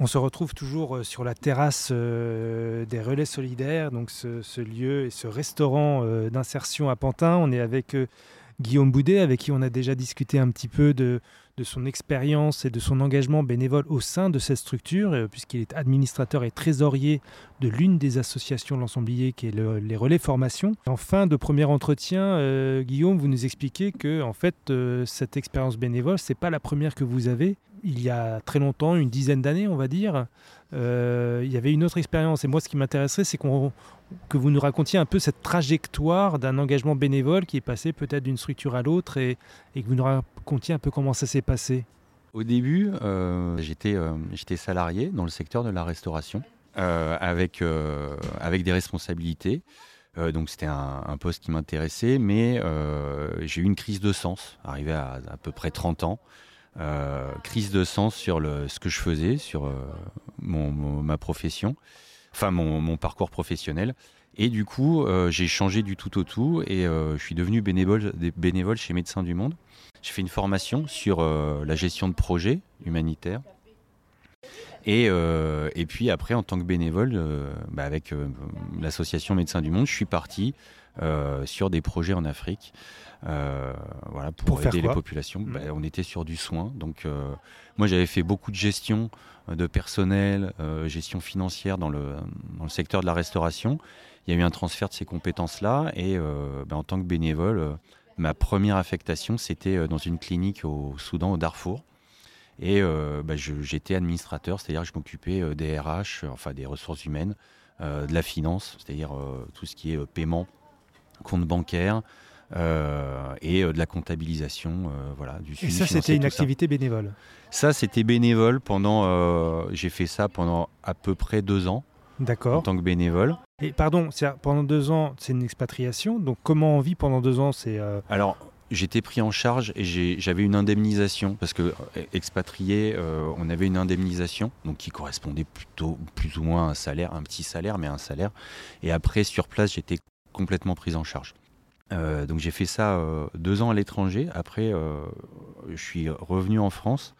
On se retrouve toujours euh, sur la terrasse euh, des Relais Solidaires, donc ce, lieu et ce restaurant euh, d'insertion à Pantin. On est avec Guillaume Boudet, avec qui on a déjà discuté un petit peu de, son expérience et de son engagement bénévole au sein de cette structure, puisqu'il est administrateur et trésorier de l'une des associations de l'ensemblier qui est les Relais Formation. En fin de premier entretien, Guillaume, vous nous expliquez que en fait, cette expérience bénévole, c'est pas la première que vous avez il y a très longtemps, une dizaine d'années, on va dire, euh, il y avait une autre expérience. Et moi, ce qui m'intéresserait, c'est que vous nous racontiez un peu cette trajectoire d'un engagement bénévole qui est passé peut-être d'une structure à l'autre et, que vous nous racontiez un peu comment ça s'est Au début, euh, euh, j'étais salarié dans le secteur de la restauration avec, avec des responsabilités. donc c'était un, poste qui m'intéressait, mais j'ai eu une crise de sens, arrivé à à peu près 30 ans. Euh, crise de sens sur le, ce que je faisais, sur euh, mon, ma profession, enfin mon, parcours professionnel. Et du coup, euh, j'ai changé du tout au tout et je suis devenu bénévole, bénévole chez Médecins du Monde. J'ai fait une formation sur la gestion de projets humanitaires. Et, et, puis après, en tant que bénévole, bah avec l'association Médecins du Monde, je suis parti sur des projets en Afrique. Euh, voilà, pour, aider les populations. Mmh. Bah, on était sur du soin. Donc, euh, moi, j'avais fait beaucoup de gestion euh, de personnel, gestion financière dans le, dans le secteur de la restauration. Il y a eu un transfert de ces compétences-là. Et bah, en tant que bénévole, ma première affectation, c'était dans une clinique au Soudan, au Darfour. Et bah, j'étais administrateur, c'est-à-dire que je m'occupais des RH, enfin des ressources humaines, de la finance, c'est-à-dire tout ce qui est paiement, compte bancaire, euh, et euh, de la comptabilisation, euh, voilà, du Et ça, c'était une activité bénévole. Ça, c'était bénévole pendant. j'ai fait ça pendant à peu près deux ans. D'accord. En tant que bénévole. Et pardon, pendant deux ans, c'est une expatriation. Donc comment on vit pendant deux ans C'est alors j'étais pris en charge et j'avais une indemnisation parce que expatrié, on avait une indemnisation donc qui correspondait plutôt plus ou moins à un salaire, un petit salaire, mais un salaire. Et après sur place, j'étais complètement pris en charge. Euh, donc j'ai fait ça euh, deux ans à l'étranger. Après, euh, je suis revenu en France.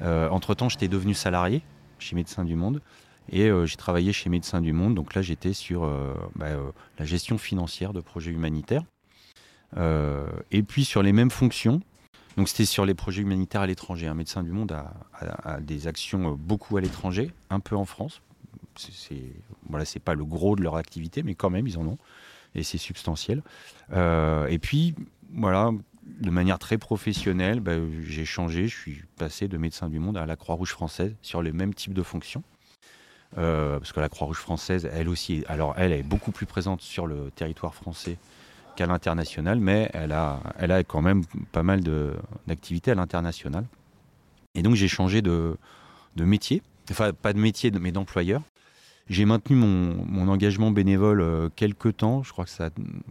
entre-temps, j'étais devenu salarié chez Médecins du Monde. Et j'ai travaillé chez Médecins du Monde. Donc là, j'étais sur bah, la gestion financière de projets humanitaires. Et puis sur les mêmes fonctions. Donc c'était sur les projets humanitaires à l'étranger. Un Médecin du Monde a, des actions beaucoup à l'étranger, un peu en France. C'est voilà, c'est pas le gros de leur activité, mais quand même, ils en ont et c'est substantiel. Euh, et puis, voilà, de manière très professionnelle, bah, j'ai changé, je suis passé de médecin du monde à la Croix-Rouge française sur le même type de fonction. Euh, parce que la Croix-Rouge française, elle aussi, alors elle est beaucoup plus présente sur le territoire français qu'à l'international, mais elle a, elle a quand même pas mal d'activités à l'international. Et donc j'ai changé de, de métier, enfin pas de métier, mais d'employeur. J'ai maintenu mon, engagement bénévole euh, quelques temps, je crois que ça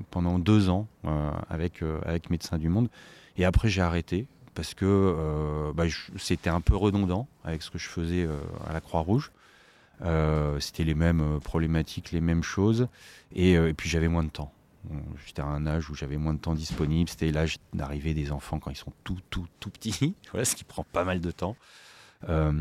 pendant deux ans euh, avec, euh, avec Médecins du Monde. Et après, j'ai arrêté parce que bah, c'était un peu redondant avec ce que je faisais à la Croix-Rouge. c'était les mêmes problématiques, les mêmes choses. Et, puis j'avais moins de temps. J'étais à un âge où j'avais moins de temps disponible. C'était l'âge d'arrivée des enfants quand ils sont tout, tout, tout petits. voilà, ce qui prend pas mal de temps. Euh,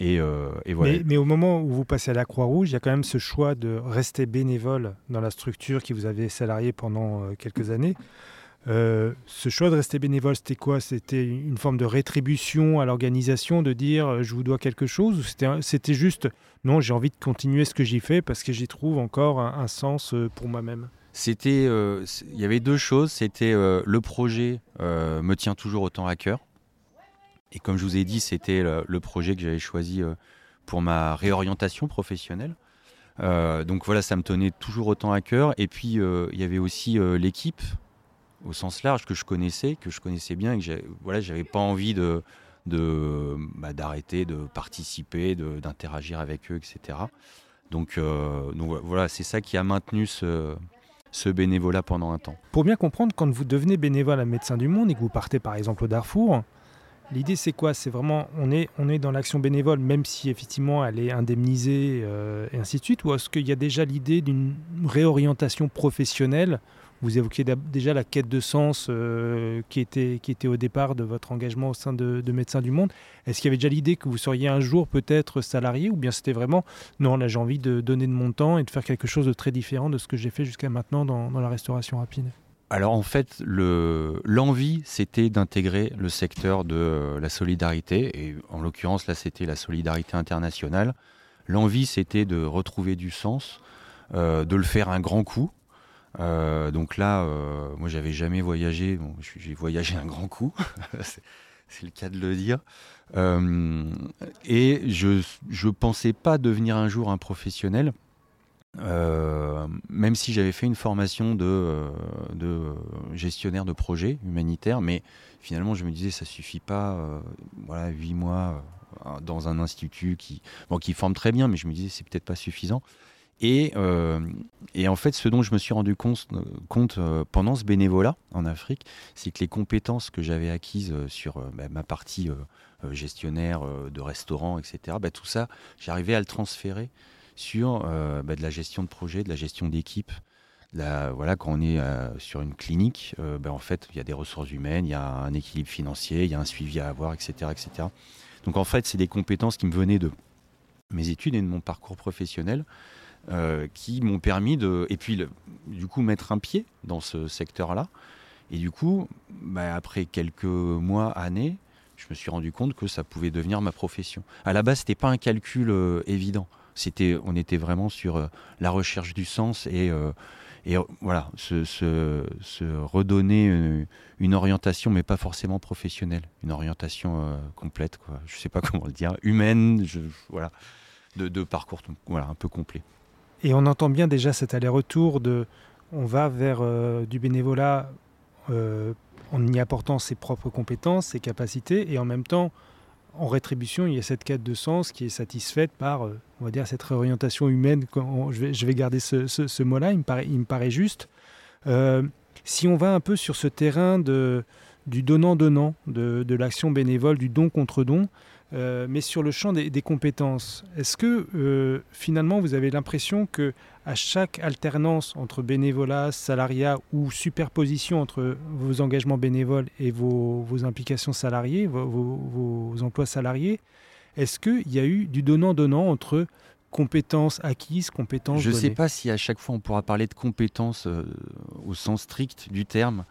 euh, et, voilà. Mais, au moment où vous passez à la Croix-Rouge, il y a quand même ce choix de rester bénévole dans la structure qui vous avait salarié pendant euh, quelques années. ce choix de rester bénévole, c'était quoi? C'était une forme de rétribution à l'organisation, de dire je vous dois quelque chose? Ou c'était juste non, j'ai envie de continuer ce que j'y fais parce que j'y trouve encore un, sens pour moi-même? C'était, il y avait deux choses. C'était le projet me tient toujours autant à cœur. Et comme je vous ai dit, c'était le, projet que j'avais choisi euh, pour ma réorientation professionnelle. Euh, donc voilà, ça me tenait toujours autant à cœur. Et puis euh, il y avait aussi l'équipe au sens large que je connaissais, que je connaissais bien, et que voilà, j'avais pas envie de bah, d'arrêter de, participer, d'interagir avec eux, etc. Donc, donc voilà, c'est ça qui a maintenu ce, ce bénévolat pendant un temps. Pour bien comprendre, quand vous devenez bénévole à Médecins du Monde et que vous partez par exemple au Darfour, L'idée, c'est quoi? C'est vraiment, on est, dans l'action bénévole, même si effectivement elle est indemnisée euh, et ainsi de suite, ou est-ce qu'il y a déjà l'idée d'une réorientation professionnelle? Vous évoquiez déjà la quête de sens euh, qui, était, qui était au départ de votre engagement au sein de, Médecins du Monde. Est-ce qu'il y avait déjà l'idée que vous seriez un jour peut-être salarié, ou bien c'était vraiment, non, là j'ai envie de donner de mon temps et de faire quelque chose de très différent de ce que j'ai fait jusqu'à maintenant dans la restauration rapide? Alors en fait, l'envie, c'était d'intégrer le secteur de euh, la solidarité, et en l'occurrence là, c'était la solidarité internationale. L'envie, c'était de retrouver du sens, euh, de le faire un grand coup. Euh, donc là, moi, j'avais jamais voyagé. j'ai voyagé un grand coup, c'est le cas de le dire. et je ne pensais pas devenir un jour un professionnel. Euh, même si j'avais fait une formation de, euh, de, gestionnaire de projet humanitaire, mais finalement je me disais ça suffit pas, euh, voilà, huit mois dans un institut qui, bon, qui forme très bien, mais je me disais c'est peut-être pas suffisant. Et, en fait, ce dont je me suis rendu compte, compte pendant ce bénévolat en Afrique, c'est que les compétences que j'avais acquises sur bah, ma partie gestionnaire de restaurant, etc., bah, tout ça, j'arrivais à le transférer sur euh, bah, de la gestion de projet, de la gestion d'équipe. voilà, quand on est euh, sur une clinique, euh, bah, en fait, il y a des ressources humaines, il y a un équilibre financier, il y a un suivi à avoir, etc. etc. Donc en fait, c'est des compétences qui me venaient de mes études et de mon parcours professionnel qui m'ont permis de, et puis du coup, mettre un pied dans ce secteur-là. Et du coup, bah, après quelques mois, années, je me suis rendu compte que ça pouvait devenir ma profession. À la base, ce n'était pas un calcul évident c'était, on était vraiment sur euh, la recherche du sens et, euh, et euh, voilà, se, redonner une, orientation, mais pas forcément professionnelle, une orientation complète, quoi. je ne sais pas comment le dire, humaine, je, voilà, de, parcours voilà, un peu complet. Et on entend bien déjà cet aller-retour de, on va vers du bénévolat en y apportant ses propres compétences, ses capacités, et en même temps, en rétribution, il y a cette quête de sens qui est satisfaite par, euh, on va dire, cette réorientation humaine. je, vais, garder ce, mot-là, il, me paraît, juste. Euh, si on va un peu sur ce terrain de, du donnant-donnant, de l'action bénévole, du don contre don, euh, mais sur le champ des, compétences, est-ce que euh, finalement vous avez l'impression que à chaque alternance entre bénévolat, salariat ou superposition entre vos engagements bénévoles et vos, implications salariées, vos, emplois salariés, est-ce qu'il y a eu du donnant-donnant entre compétences acquises, compétences Je ne sais pas si à chaque fois on pourra parler de compétences euh, au sens strict du terme.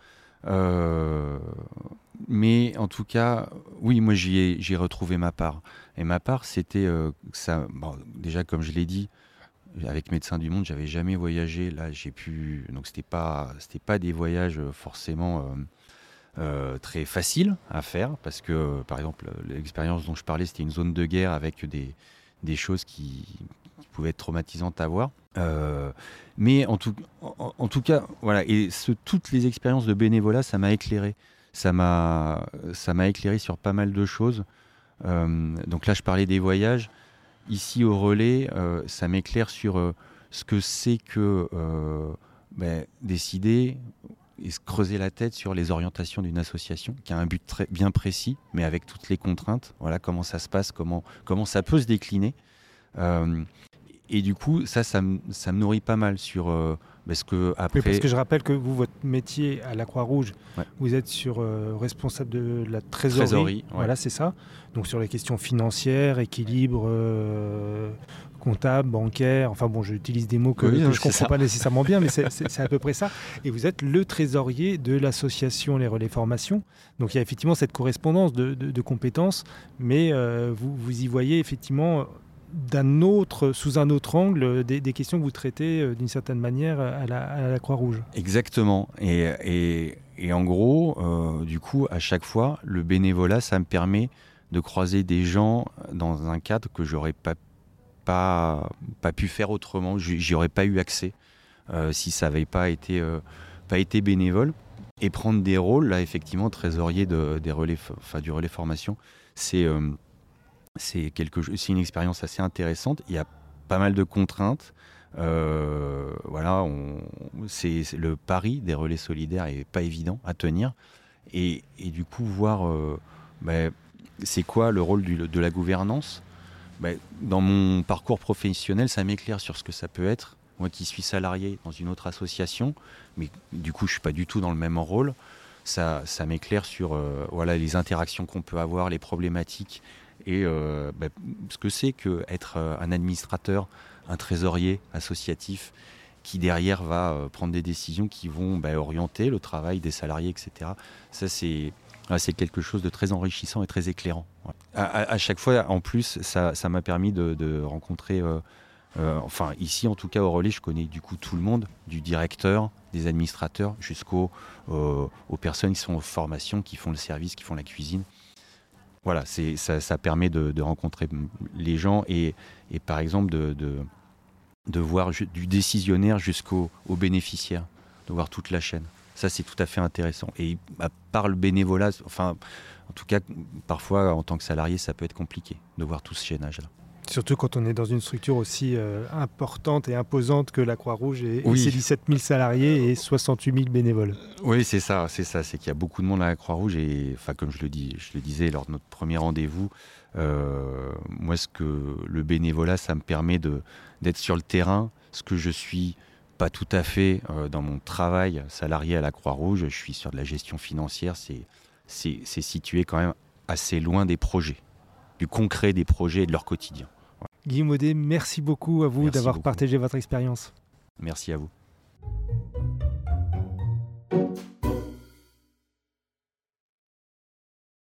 Mais en tout cas, oui, moi j'ai retrouvé ma part. Et ma part, c'était euh, ça. déjà, comme je l'ai dit, avec Médecins du Monde, j'avais jamais voyagé. Là, j'ai pu. Donc, c'était pas, c'était pas des voyages forcément euh, euh, très faciles à faire, parce que, par exemple, l'expérience dont je parlais, c'était une zone de guerre avec des, des choses qui, pouvaient être traumatisantes à voir. mais en tout, en, tout cas, voilà. Et toutes les expériences de bénévolat, ça m'a éclairé ça m'a éclairé sur pas mal de choses. Euh, donc là, je parlais des voyages. Ici au relais, euh, ça m'éclaire sur euh, ce que c'est que ben, décider et se creuser la tête sur les orientations d'une association qui a un but très bien précis, mais avec toutes les contraintes. Voilà comment ça se passe, comment comment ça peut se décliner. Et du coup, ça, ça, ça me nourrit pas mal sur parce que après... parce que je rappelle que vous, votre métier à la Croix-Rouge, vous êtes sur euh, responsable de la trésorerie. Voilà, c'est ça. Donc sur les questions financières, équilibre euh, comptable, bancaire. Enfin bon, j'utilise des mots que, je ne comprends pas nécessairement bien, mais c'est à peu près ça. Et vous êtes le trésorier de l'association Les Relais Formation. Donc il y a effectivement cette correspondance de, compétences, mais euh, vous, vous y voyez effectivement d'un autre, sous un autre angle, des, questions que vous traitez euh, d'une certaine manière à la, Croix-Rouge. Exactement. Et, en gros, euh, du coup, à chaque fois, le bénévolat, ça me permet de croiser des gens dans un cadre que j'aurais pas, pas, pas pu faire autrement, j'y aurais pas eu accès euh, si ça n'avait pas été, pas été bénévole. Et prendre des rôles, là, effectivement, trésorier de, des relais, du relais formation, c'est c'est quelque une expérience assez intéressante. Il y a pas mal de contraintes. voilà, on, c'est, le pari des relais solidaires est pas évident à tenir. Et, du coup, voir ben, c'est quoi le rôle de la gouvernance? Ben, Dans mon parcours professionnel, ça m'éclaire sur ce que ça peut être. Moi qui suis salarié dans une autre association, mais du coup je suis pas du tout dans le même rôle, ça, ça m'éclaire sur euh, voilà, les interactions qu'on peut avoir, les problématiques et euh, ben, ce que c'est qu'être euh, un administrateur, un trésorier associatif qui derrière va prendre des décisions qui vont ben, orienter le travail des salariés, etc. Ça c'est c'est quelque chose de très enrichissant et très éclairant. À, chaque fois, en plus, ça m'a permis de, rencontrer, enfin ici en tout cas au relais, je connais du coup tout le monde, du directeur, des administrateurs, jusqu'aux euh, personnes qui sont en formation, qui font le service, qui font la cuisine. Voilà, ça, ça permet de, rencontrer les gens et, par exemple de, de, voir du décisionnaire jusqu'au bénéficiaire, de voir toute la chaîne. Ça, c'est tout à fait intéressant. Et à part le bénévolat, enfin, en tout cas, parfois, en tant que salarié, ça peut être compliqué de voir tout ce chaînage-là. Surtout quand on est dans une structure aussi euh, importante et imposante que la Croix-Rouge et, ses 17 000 salariés et 68 000 bénévoles. Oui, c'est ça, c'est ça, c'est qu'il y a beaucoup de monde à la Croix-Rouge et, enfin, comme je le dis, je le disais lors de notre premier rendez-vous, euh, moi, ce que le bénévolat, ça me permet de d'être sur le terrain, ce que je suis pas tout à fait euh, dans mon travail salarié à la Croix-Rouge. Je suis sur de la gestion financière. C'est situé quand même assez loin des projets, du concret des projets et de leur quotidien. Guillaume Audet, merci beaucoup à vous d'avoir partagé votre expérience. Merci à vous.